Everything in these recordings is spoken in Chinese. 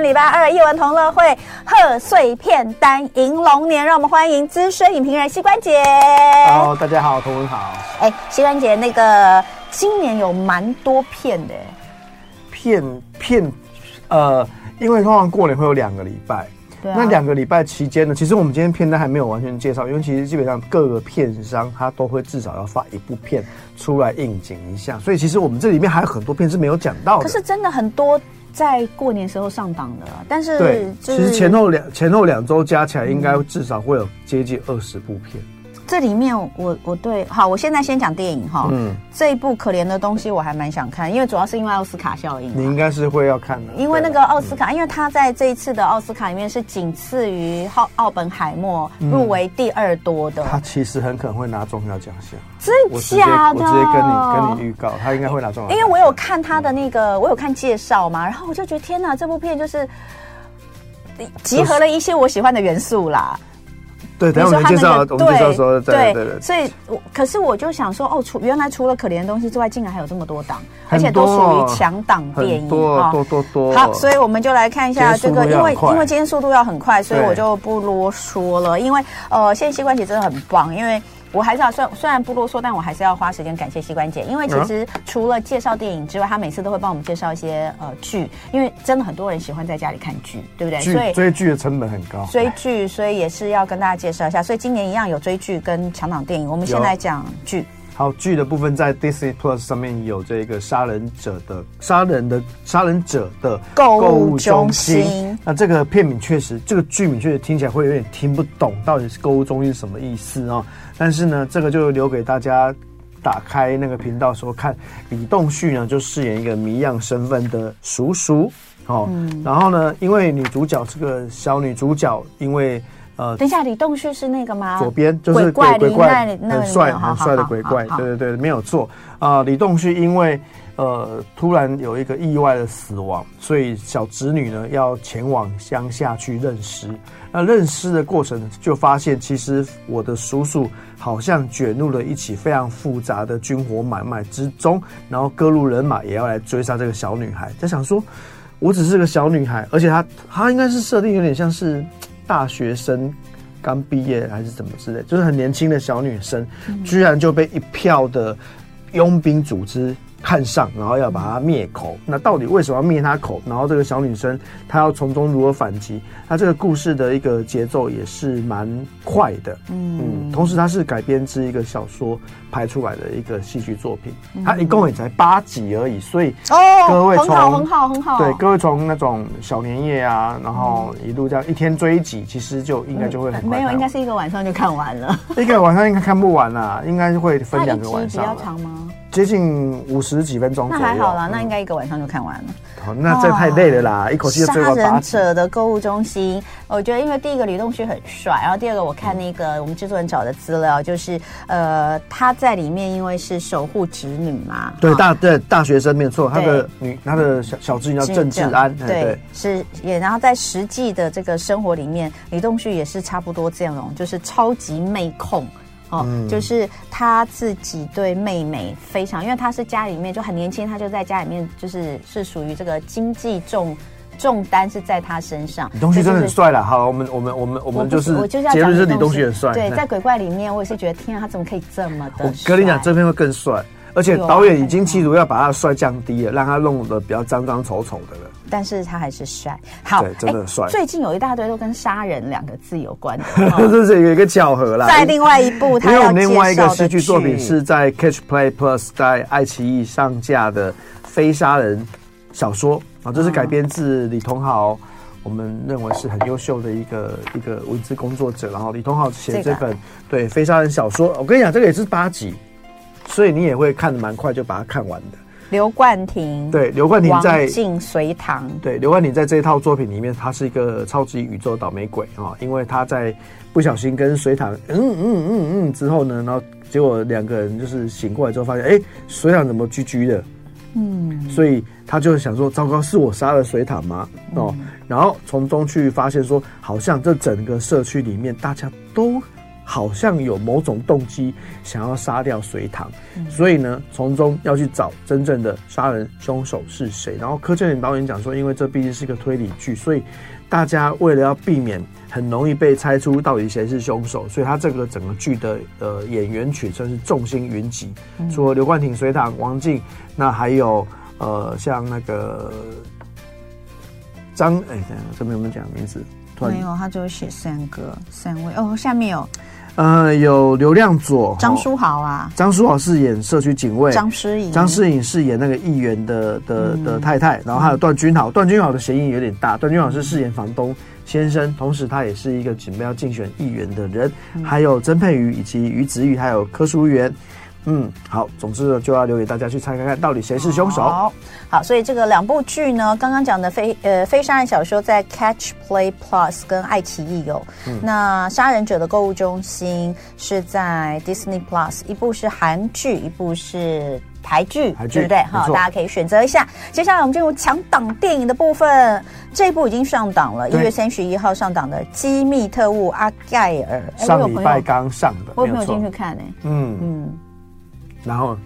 天礼拜二，艺文同乐会贺岁片单迎龙年，让我们欢迎资深影评人膝关节。Hello，大家好，同文好。哎，膝关节，那个今年有蛮多片的。片片，呃，因为通常过年会有两个礼拜。啊、那两个礼拜期间呢，其实我们今天片单还没有完全介绍，因为其实基本上各个片商他都会至少要发一部片出来应景一下，所以其实我们这里面还有很多片是没有讲到的。可是真的很多在过年时候上档的，但是、就是、对，其实前后两前后两周加起来应该至少会有接近二十部片。这里面我我对好，我现在先讲电影哈。嗯，这一部可怜的东西我还蛮想看，因为主要是因为奥斯卡效应。你应该是会要看的，因为那个奥斯卡，嗯、因为他在这一次的奥斯卡里面是仅次于奥奥本海默入围第二多的。他其实很可能会拿重要奖项，真假的？我直接跟你跟你预告，他应该会拿重要。因为我有看他的那个，我有看介绍嘛，然后我就觉得天哪，这部片就是集合了一些我喜欢的元素啦。对，等下我们介绍，我们介绍说，对对对。所以，我可是我就想说，哦，除原来除了可怜的东西之外，竟然还有这么多档，而且都属于强档电影，多多多多。好，所以我们就来看一下这个，因为因为今天速度要很快，所以我就不啰嗦了。因为呃，现在膝关节真的很棒，因为。我还是要虽虽然不啰嗦，但我还是要花时间感谢膝关节，因为其实除了介绍电影之外，他每次都会帮我们介绍一些呃剧，因为真的很多人喜欢在家里看剧，对不对？所以追剧的成本很高。追剧，所以也是要跟大家介绍一下。所以今年一样有追剧跟强档电影。我们先来讲剧。好，剧的部分在 Disney Plus 上面有这个杀人者的杀人的杀人者的购物中心。那这个片名确实，这个剧名确实听起来会有点听不懂，到底是购物中心是什么意思啊？但是呢，这个就留给大家打开那个频道时候看。李栋旭呢，就饰演一个谜样身份的叔叔。哦，嗯、然后呢，因为女主角这个小女主角，因为。呃，等一下，李栋旭是那个吗？左边就是鬼怪，鬼怪很帅很帅的鬼怪，对对对，没有错啊、呃。李栋旭因为呃突然有一个意外的死亡，所以小侄女呢要前往乡下去认尸。那认尸的过程就发现，其实我的叔叔好像卷入了一起非常复杂的军火买卖之中，然后各路人马也要来追杀这个小女孩。在想说，我只是个小女孩，而且她她应该是设定有点像是。大学生刚毕业还是怎么之类，就是很年轻的小女生，居然就被一票的佣兵组织。看上，然后要把他灭口。那到底为什么要灭他口？然后这个小女生她要从中如何反击？那这个故事的一个节奏也是蛮快的。嗯嗯，同时它是改编自一个小说拍出来的一个戏剧作品。它一共也才八集而已，所以哦，各位从很好很好很好，对，各位从那种小年夜啊，然后一路这样一天追一集，其实就应该就会很快。没有，应该是一个晚上就看完了。一个晚上应该看不完啦，应该会分两个晚上。比较长吗？接近五十几分钟，那还好啦，嗯、那应该一个晚上就看完了。好，那这太累了啦，哦、一口气就追完。杀人者的购物中心，我觉得因为第一个李栋旭很帅，然后第二个我看那个我们制作人找的资料，就是呃他在里面因为是守护侄女嘛，对大对大学生没有错，他的女他的小小侄女叫郑智安，对，对。是也然后在实际的这个生活里面，李栋旭也是差不多这样，就是超级妹控。哦，嗯、就是他自己对妹妹非常，因为他是家里面就很年轻，他就在家里面就是是属于这个经济重重担是在他身上。李东旭真的很帅了，好，我们我们我们我们就是我就是要结论是李东旭很帅。对，在鬼怪里面，我也是觉得天啊，他怎么可以这么的？我跟你讲，这边会更帅。而且导演已经企图要把他的帅降低了，让他弄得比较脏脏丑丑的了。但是他还是帅，好，对，真的帅。最近有一大堆都跟杀人两个字有关的，这是有一个巧合啦。在另外一部，他有另外一个戏剧作品是在 Catch Play Plus 在爱奇艺上架的非杀人小说啊，这是改编自李同豪，我们认为是很优秀的一个一个文字工作者。然后李同豪写这本对非杀人小说，我跟你讲，这个也是八集。所以你也会看的蛮快，就把它看完的。刘冠廷对，刘冠廷在王静随堂对，刘冠廷在这一套作品里面，他是一个超级宇宙倒霉鬼啊！因为他在不小心跟隋唐嗯嗯嗯嗯之后呢，然后结果两个人就是醒过来之后发现，哎，隋唐怎么居居的？嗯，所以他就想说，糟糕，是我杀了隋唐吗？哦，嗯、然后从中去发现说，好像这整个社区里面大家都。好像有某种动机想要杀掉隋唐，所以呢，从中要去找真正的杀人凶手是谁。然后柯建铭导演讲说，因为这毕竟是个推理剧，所以大家为了要避免很容易被猜出到底谁是凶手，所以他这个整个剧的呃演员群算是众星云集，除了刘冠廷、隋唐、王静，那还有呃像那个张哎，等下这边有没有讲名字？没有，他只有写三个三位哦，下面有。呃，有刘亮佐、张书豪啊，张书豪饰演社区警卫，张诗颖，张诗颖饰演那个议员的的的太太，然后还有段君豪，段君豪的嫌疑有点大，段君豪是饰演房东先生，同时他也是一个准备要竞选议员的人，还有曾佩瑜以及于子玉，还有柯淑媛。嗯，好，总之呢，就要留给大家去猜看看到底谁是凶手。好，好，所以这个两部剧呢，刚刚讲的非呃非杀人小说在 Catch Play Plus 跟爱奇艺有，嗯、那杀人者的购物中心是在 Disney Plus，一部是韩剧，一部是台剧，台剧对不对？好，大家可以选择一下。接下来我们进入抢档电影的部分，这一部已经上档了，一月三十一号上档的《机密特务阿盖尔》，上礼拜刚上的，我有没有进去看呢？嗯嗯。嗯然后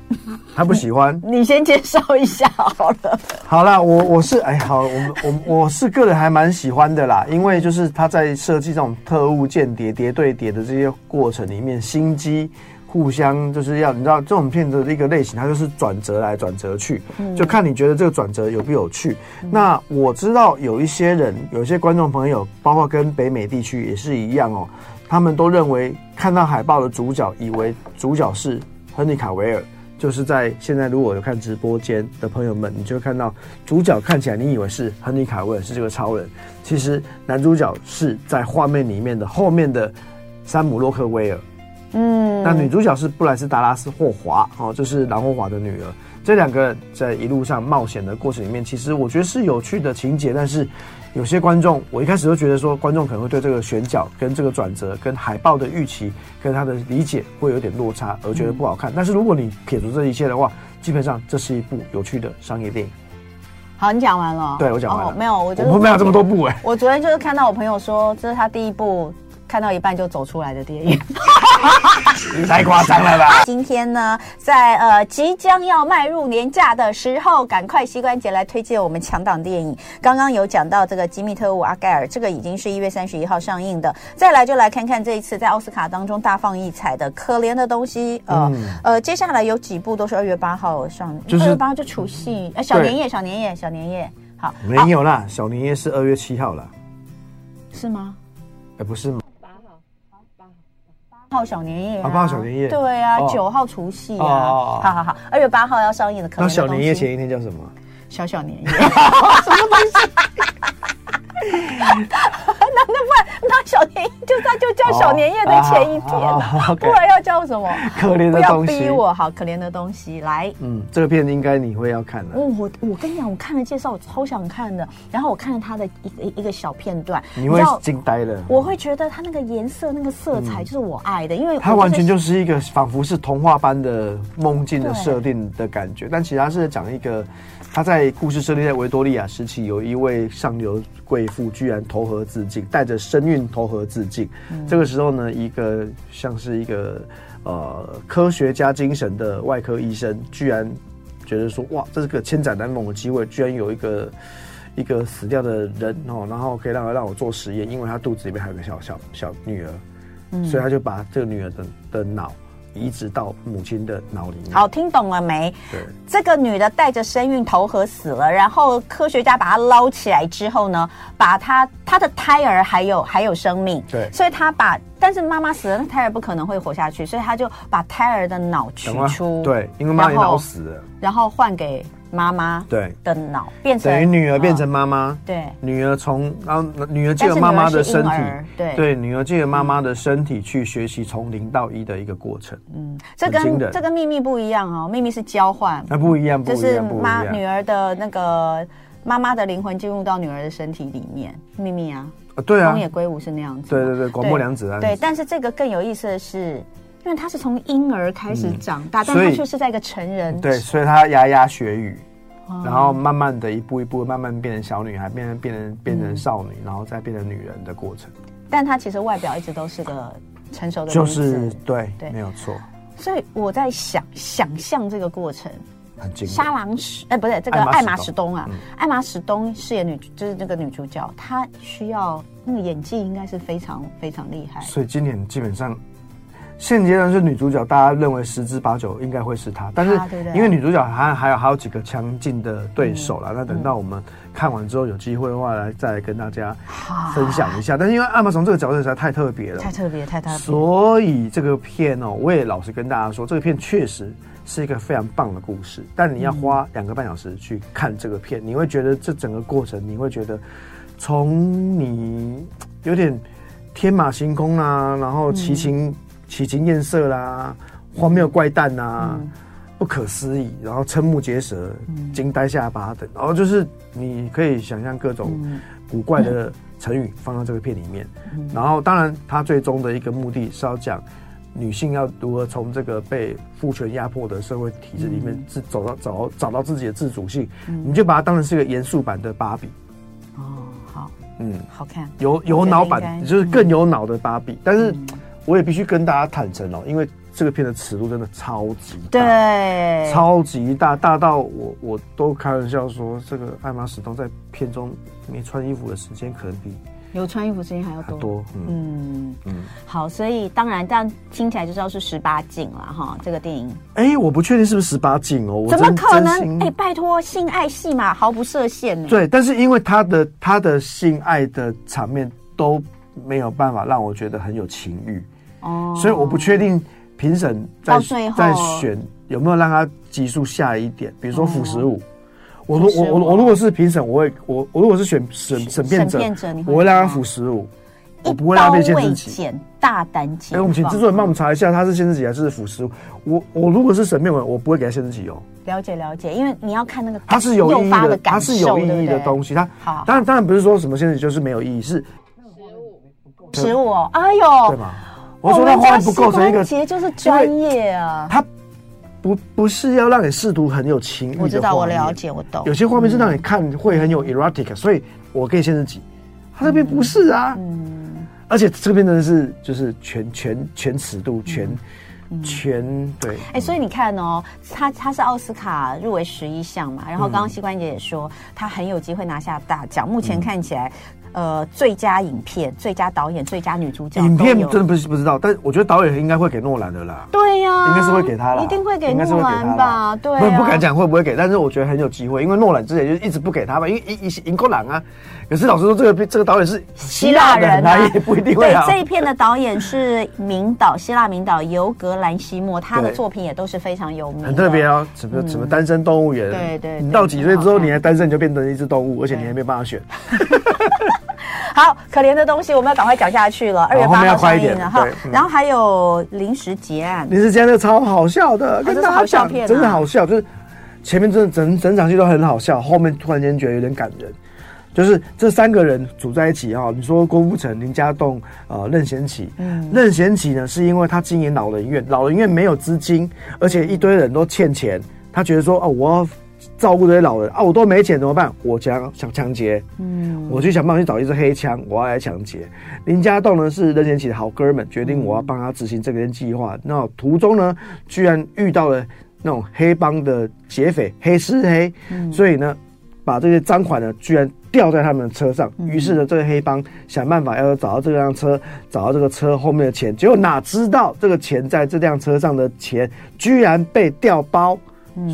他不喜欢，你先介绍一下好了。好了，我我是哎，好，我们我我是个人还蛮喜欢的啦，因为就是他在设计这种特务间谍谍对谍的这些过程里面，心机互相就是要你知道这种片子的一个类型，它就是转折来转折去，就看你觉得这个转折有不有趣。嗯、那我知道有一些人，有一些观众朋友，包括跟北美地区也是一样哦，他们都认为看到海报的主角，以为主角是。亨利·卡维尔就是在现在，如果有看直播间的朋友们，你就会看到主角看起来你以为是亨利·卡维尔是这个超人，其实男主角是在画面里面的后面的山姆·洛克威尔。嗯，那女主角是布莱斯·达拉斯·霍华哦，就是蓝霍华的女儿。这两个人在一路上冒险的过程里面，其实我觉得是有趣的情节，但是。有些观众，我一开始都觉得说，观众可能会对这个选角、跟这个转折、跟海报的预期、跟他的理解会有点落差，而觉得不好看。嗯、但是如果你撇除这一切的话，基本上这是一部有趣的商业电影。好，你讲完了？对，我讲完了。哦、没有，我觉得我们没有这么多部哎、欸。我昨天就是看到我朋友说，这是他第一部。看到一半就走出来的电影，你 太夸张了吧！今天呢，在呃即将要迈入年假的时候，赶快膝关节来推荐我们强档电影。刚刚有讲到这个《机密特务阿盖尔》，这个已经是一月三十一号上映的。再来就来看看这一次在奥斯卡当中大放异彩的《可怜的东西》。呃、嗯、呃，接下来有几部都是二月八号上，就是二月八号就除夕，呃，小年夜，小年夜，小年夜。好，没有啦，小年夜是二月七号了，是吗？哎，不是吗？号小年夜，八号小年夜，对啊，九号除夕啊，好好好，二月八号要上映的。那小年夜前一天叫什么？小小年夜，什么东西？那那不然那小年夜就他就叫小年夜的前一天了，不然要叫什么？可怜的东西。不要逼我，好可怜的东西来。嗯，这个片应该你会要看的。哦，我我跟你讲，我看了介绍，我超想看的。然后我看了他的一个一个小片段，你会惊呆了。我会觉得他那个颜色、那个色彩就是我爱的，因为它完全就是一个仿佛是童话般的梦境的设定的感觉。但其实他是讲一个。他在故事设定在维多利亚时期，有一位上流贵妇居然投河自尽，带着身孕投河自尽。嗯、这个时候呢，一个像是一个呃科学家精神的外科医生，居然觉得说，哇，这是个千载难逢的机会，居然有一个一个死掉的人哦，然后可以让他让我做实验，因为他肚子里面还有个小小小女儿，嗯、所以他就把这个女儿的的脑。移植到母亲的脑里面。好，听懂了没？对，这个女的带着身孕投河死了，然后科学家把她捞起来之后呢，把她她的胎儿还有还有生命，对，所以她把，但是妈妈死了，那胎儿不可能会活下去，所以她就把胎儿的脑取出，对，因为妈妈脑死了，然后换给。妈妈对。的脑变成等于女儿变成妈妈，对。女儿从然后女儿借了妈妈的身体，对。对女儿借了妈妈的身体去学习从零到一的一个过程。嗯，这跟这跟秘密不一样哦，秘密是交换，那不一样，就是妈女儿的那个妈妈的灵魂进入到女儿的身体里面，秘密啊，对啊，东野圭吾是那样子，对对对，广末凉子啊，对，但是这个更有意思的是。因为他是从婴儿开始长大，嗯、但他却是在一个成人。对，所以他牙牙学语，哦、然后慢慢的一步一步，慢慢变成小女孩，变成变成变成少女，嗯、然后再变成女人的过程。但她其实外表一直都是个成熟的就是对对，没有错。所以我在想想象这个过程。莎朗史，哎，不对，这个艾玛史东啊，艾玛史东饰演女，就是这个女主角，她需要那个演技，应该是非常非常厉害。所以今年基本上现阶段是女主角，大家认为十之八九应该会是她。但是因为女主角还还有还有几个强劲的对手啦，那等到我们看完之后有机会的话，来再来跟大家分享一下。但是因为艾玛从这个角色实在太特别了，太特别，太特别，所以这个片哦，我也老实跟大家说，这个片确实。是一个非常棒的故事，但你要花两个半小时去看这个片，嗯、你会觉得这整个过程，你会觉得从你有点天马行空啊，然后奇情、嗯、奇情艳色啦，荒谬怪诞啊，嗯、不可思议，然后瞠目结舌、惊呆下巴等，然后就是你可以想象各种古怪的成语放到这个片里面，嗯、然后当然它最终的一个目的是要讲。女性要如何从这个被父权压迫的社会体制里面自走到找到找到自己的自主性，嗯、你就把它当成是一个严肃版的芭比。哦，好，嗯，好看，有有脑版，就是更有脑的芭比。嗯、但是我也必须跟大家坦诚哦，因为这个片的尺度真的超级大，对，超级大，大到我我都开玩笑说，这个艾玛史东在片中没穿衣服的时间可能比。有穿衣服时间还要多，多嗯好，所以当然这样听起来就知道是十八禁了哈。这个电影，哎、欸，我不确定是不是十八禁哦，怎么可能？哎、欸，拜托，性爱戏嘛毫不设限呢。对，但是因为他的他的性爱的场面都没有办法让我觉得很有情欲哦，所以我不确定评审在在选有没有让他级数下一点，比如说辅十五。哦我我我我如果是评审，我会我我如果是选审审辩者，我会让他辅十五，我不会让他被限制级。大胆减。哎，我们请制作人帮我们查一下，他是限制级还是辅十五？我我如果是审辩委，我不会给他限制级哦。了解了解，因为你要看那个它是有意义的，它是有意义的东西。它好，当然当然不是说什么限制就是没有意义，是十五十五。哎呦，对吧？我说他话不构成一个，其实就是专业啊。他。不不是要让你试图很有情我知道，我了解，我懂。有些画面是让你看会很有 erotic，、嗯、所以我可以限制级。他这边不是啊，嗯，而且这边真的是就是全全全尺度全、嗯、全对。哎、欸，所以你看哦，他他是奥斯卡入围十一项嘛，然后刚刚膝关节也说他很有机会拿下大奖，目前看起来。呃，最佳影片、最佳导演、最佳女主角，影片真的不是不知道，但我觉得导演应该会给诺兰的啦。对呀，应该是会给他啦，一定会给诺兰吧？对，不不敢讲会不会给，但是我觉得很有机会，因为诺兰之前就一直不给他嘛，因为一一赢过狼啊。可是老师说，这个这个导演是希腊人，他也不一定会。对，这一片的导演是名导，希腊名导尤格兰西莫，他的作品也都是非常有名，很特别哦。什么什么单身动物园？对对，你到几岁之后你还单身，你就变成一只动物，而且你还没办法选。好可怜的东西，我们要赶快讲下去了。二月八号上映了哈，然后还有临时结案，临时结案那个超好笑的，真的好笑片，真的好笑，就是前面真的整整场戏都很好笑，后面突然间觉得有点感人。就是这三个人组在一起哈，你说郭富城、林家栋、呃任贤齐，嗯，任贤齐呢是因为他经营老人院，老人院没有资金，而且一堆人都欠钱，他觉得说哦我要。照顾这些老人啊，我都没钱怎么办？我想想抢劫，嗯，我去想办法去找一支黑枪，我要来抢劫。林家栋呢是任贤齐的好哥们，决定我要帮他执行这个计划。那途中呢，居然遇到了那种黑帮的劫匪，黑吃黑，嗯、所以呢，把这些赃款呢，居然掉在他们的车上。于是呢，这个黑帮想办法要找到这辆车，找到这个车后面的钱，结果哪知道这个钱在这辆车上的钱居然被调包，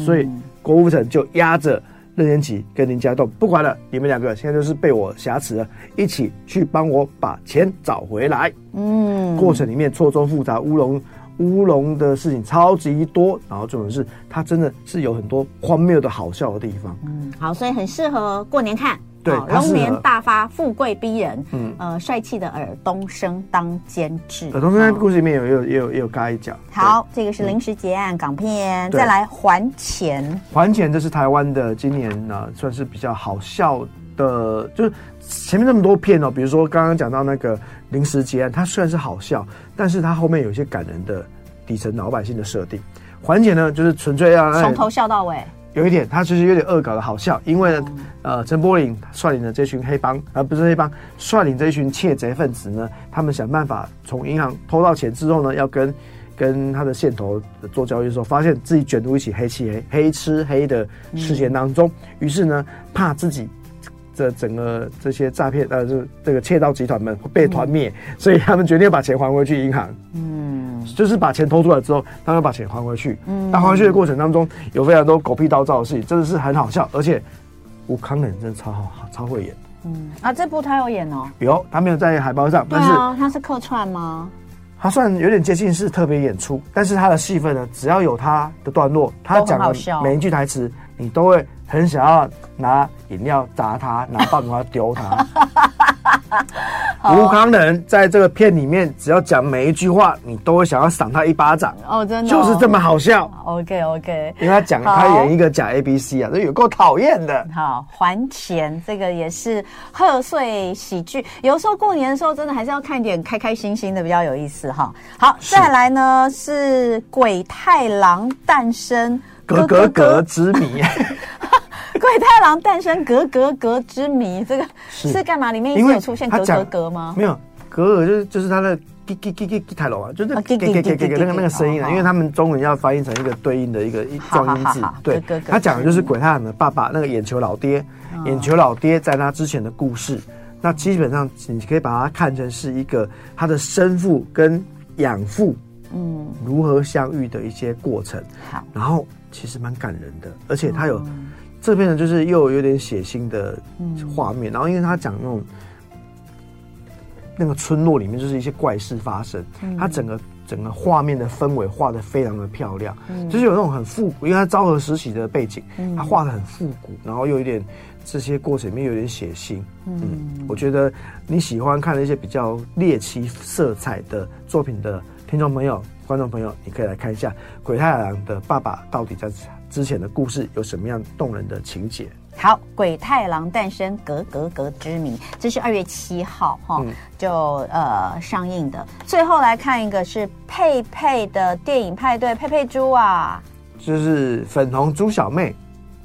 所以。郭富城就压着任贤齐跟林家栋，不管了，你们两个现在就是被我挟持了，一起去帮我把钱找回来。嗯，过程里面错综复杂，乌龙乌龙的事情超级多，然后重点是它真的是有很多荒谬的好笑的地方。嗯，好，所以很适合过年看。对，龙年大发，富贵逼人。嗯，呃，帅气的尔东升当监制。尔东升在故事里面有也有也有也有嘎一脚。好，这个是临时结案港片，再来还钱。还钱，这是台湾的今年呢，算是比较好笑的，就是前面那么多片哦，比如说刚刚讲到那个临时结案，它虽然是好笑，但是它后面有一些感人的底层老百姓的设定。还钱呢，就是纯粹要从头笑到尾。有一点，他其实有点恶搞的好笑，因为呢，呃，陈柏霖率领的这群黑帮，而不是黑帮，率领这一群窃贼分子呢，他们想办法从银行偷到钱之后呢，要跟跟他的线头做交易的时候，发现自己卷入一起黑漆黑、黑吃黑的事件当中，于是呢，怕自己这整个这些诈骗呃，这这个窃盗集团们被团灭，所以他们决定把钱还回去银行。嗯。就是把钱偷出来之后，他们把钱还回去。嗯，但还回去的过程当中，有非常多狗屁倒灶的事情，真的是很好笑。而且吴康仁真的超好，超会演。嗯啊，这部他有演哦。有，他没有在海报上。对啊，他是客串吗？他算有点接近是特别演出，但是他的戏份呢，只要有他的段落，他讲的每一句台词，你都会很想要拿饮料砸他，拿棒子丢他。吴康仁在这个片里面，只要讲每一句话，你都会想要赏他一巴掌。哦，真的，就是这么好笑。OK OK，因为他讲他演一个假 ABC 啊，这有够讨厌的。好，还钱这个也是贺岁喜剧，有时候过年的时候真的还是要看一点开开心心的比较有意思哈。好，再来呢是鬼太郎诞生，格格格之谜。鬼太郎诞生，格格格之谜，这个是干嘛？里面一直有出现格格格吗？没有，格格就是就是他的吉吉吉吉吉太郎啊，就是给给给给那个那个声音啊，因为他们中文要翻译成一个对应的一个状音字。对，他讲的就是鬼太郎的爸爸那个眼球老爹，眼球老爹在他之前的故事。那基本上你可以把它看成是一个他的生父跟养父嗯如何相遇的一些过程。好，然后其实蛮感人的，而且他有。这边呢，就是又有点血腥的画面，嗯、然后因为他讲那种那个村落里面就是一些怪事发生，嗯、他整个整个画面的氛围画的非常的漂亮，嗯、就是有那种很复古，因为他昭和时期的背景，嗯、他画的很复古，然后又有点这些过程里面有点血腥，嗯，嗯，我觉得你喜欢看那些比较猎奇色彩的作品的听众朋友、观众朋友，你可以来看一下《鬼太郎的爸爸到底在之前的故事有什么样动人的情节？好，《鬼太郎诞生格格格之谜》，这是二月七号哈，嗯、就呃上映的。最后来看一个是佩佩的电影派对，佩佩猪啊，就是粉红猪小妹，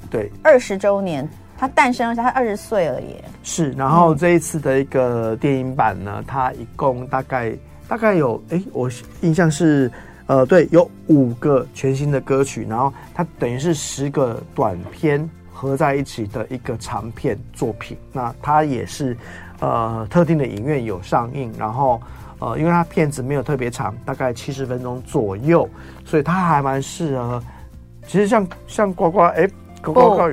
对，二十周年，她诞生了，她二十岁了耶。是，然后这一次的一个电影版呢，它一共大概大概有，哎，我印象是。呃，对，有五个全新的歌曲，然后它等于是十个短片合在一起的一个长片作品。那它也是呃特定的影院有上映，然后呃，因为它片子没有特别长，大概七十分钟左右，所以它还蛮适合。其实像像呱呱，哎，呱呱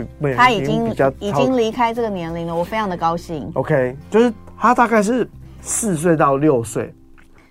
已经比较已经离开这个年龄了，我非常的高兴。OK，就是他大概是四岁到六岁。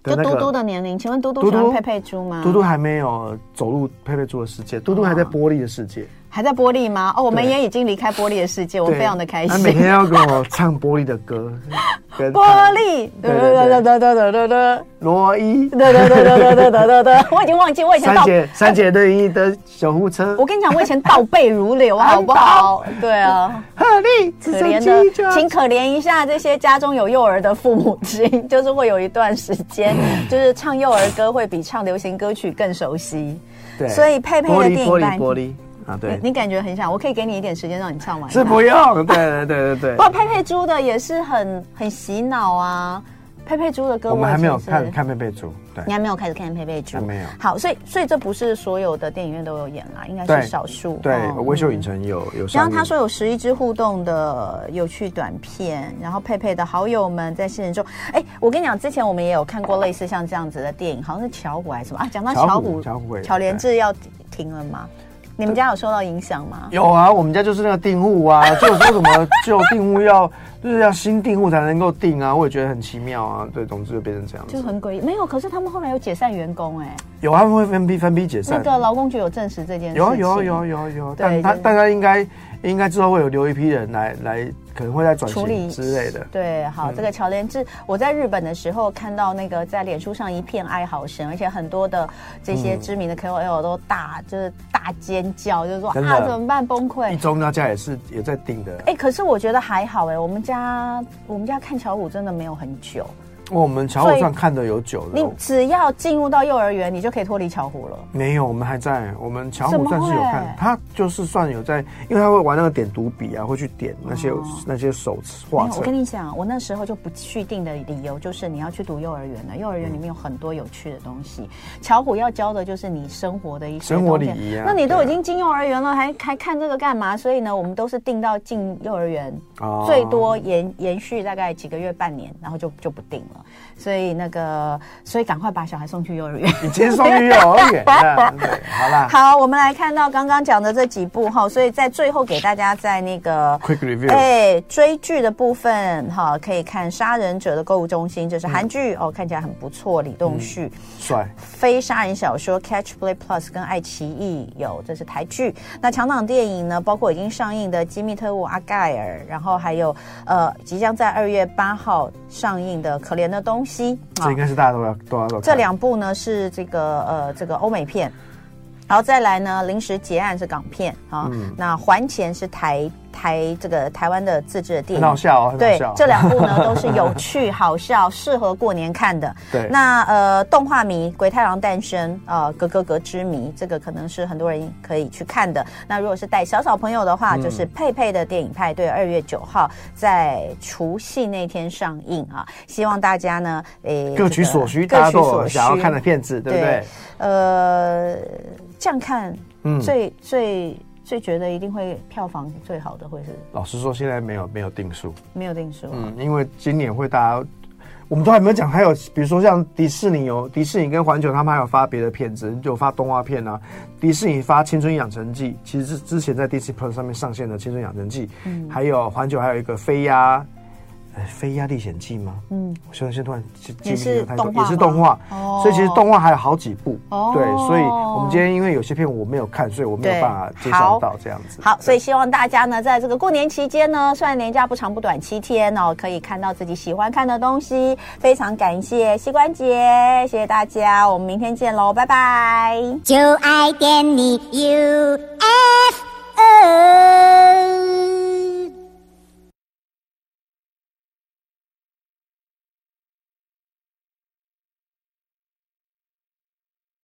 就嘟嘟的年龄，请问嘟嘟喜欢佩佩猪吗？嘟嘟还没有走入佩佩猪的世界，嘟嘟还在玻璃的世界。还在玻璃吗？哦，我们也已经离开玻璃的世界，我非常的开心。他每天要跟我唱玻璃的歌，玻璃，对对对对对对对对，罗伊，对对对对对对对对，我已经忘记我以前三姐三姐对应的小护车。我跟你讲，我以前倒背如流，好不好？对啊，可怜可怜的，请可怜一下这些家中有幼儿的父母亲，就是会有一段时间，就是唱幼儿歌会比唱流行歌曲更熟悉。对，所以佩佩的电影版。啊，对你，你感觉很想，我可以给你一点时间让你唱完。是不用，对对对对对。不过佩佩猪的也是很很洗脑啊，佩佩猪的歌我们还没有看看佩佩猪，对，你还没有开始看佩佩猪，没有。好，所以所以这不是所有的电影院都有演啦，应该是少数。对，微秀影城有有。然后他说有十一支互动的有趣短片，然后佩佩的好友们在现实中，哎，我跟你讲，之前我们也有看过类似像这样子的电影，好像是巧虎还是什么啊？讲到巧虎，巧虎，巧连智要停了吗？你们家有受到影响吗？有啊，我们家就是那个订户啊，就说什么就订户要就是要新订户才能够订啊，我也觉得很奇妙啊。对，总之就变成这样子，就很诡异。没有，可是他们后来有解散员工哎、欸，有他们会分批分批解散。那个劳工局有证实这件事有、啊，有啊有啊有啊有但他大家应该应该之后会有留一批人来来。可能会在转型之类的。对，好，嗯、这个乔连志，我在日本的时候看到那个在脸书上一片哀嚎声，而且很多的这些知名的 KOL 都大、嗯、就是大尖叫，就是说啊怎么办崩溃？一中大家也是也在订的。哎，可是我觉得还好哎，我们家我们家看巧虎真的没有很久。我们巧虎算看的有久了。你只要进入到幼儿园，你就可以脱离巧虎了。没有，我们还在。我们巧虎算是有看，他就是算有在，因为他会玩那个点读笔啊，会去点那些、哦、那些手画。我跟你讲，我那时候就不续订的理由就是你要去读幼儿园了，幼儿园里面有很多有趣的东西。巧虎要教的就是你生活的一些生活礼仪啊。那你都已经进幼儿园了，还还看这个干嘛？所以呢，我们都是定到进幼儿园，哦、最多延延续大概几个月、半年，然后就就不订了。所以那个，所以赶快把小孩送去幼儿园。你今天送去幼儿园，好啦。好，我们来看到刚刚讲的这几部哈，所以在最后给大家在那个 quick review，哎，追剧的部分哈，可以看《杀人者的购物中心》，这是韩剧、嗯、哦，看起来很不错。李栋旭帅，非杀人小说《Catch Play Plus》跟爱奇艺有，这是台剧。那强档电影呢，包括已经上映的《机密特务阿盖尔》，然后还有呃，即将在二月八号上映的《可怜的东西》。这应该是大家都要都要看。这两部呢是这个呃这个欧美片。然后再来呢，临时结案是港片啊，嗯、那还钱是台台这个台湾的自制的电影，很好笑，哦，对，这两部呢都是有趣好笑，适合过年看的。对，那呃动画迷《鬼太郎诞生》啊，呃，格格格之谜，这个可能是很多人可以去看的。那如果是带小小朋友的话，嗯、就是佩佩的电影派对，二月九号在除夕那天上映啊，希望大家呢，诶，各取所需，各取所需，想要看的片子，对不对？对呃。这样看，嗯，最最最觉得一定会票房最好的会是。老实说，现在没有没有定数，没有定数。嗯，因为今年会大家，我们都还没有讲，还有比如说像迪士尼有迪士尼跟环球，他们还有发别的片子，就发动画片啊。迪士尼发《青春养成记》，其实是之前在 Disney Plus 上面上线的《青春养成记》，嗯，还有环球还有一个飞鸭。《非压历险记吗？嗯，我现在先突然记忆力太重，也是动画，哦、所以其实动画还有好几部。哦、对，所以我们今天因为有些片我没有看，所以我没有办法介绍到这样子。好，所以希望大家呢，在这个过年期间呢，虽然年假不长不短七天哦，可以看到自己喜欢看的东西。非常感谢膝关节，谢谢大家，我们明天见喽，拜拜。就爱点你 UFO。U,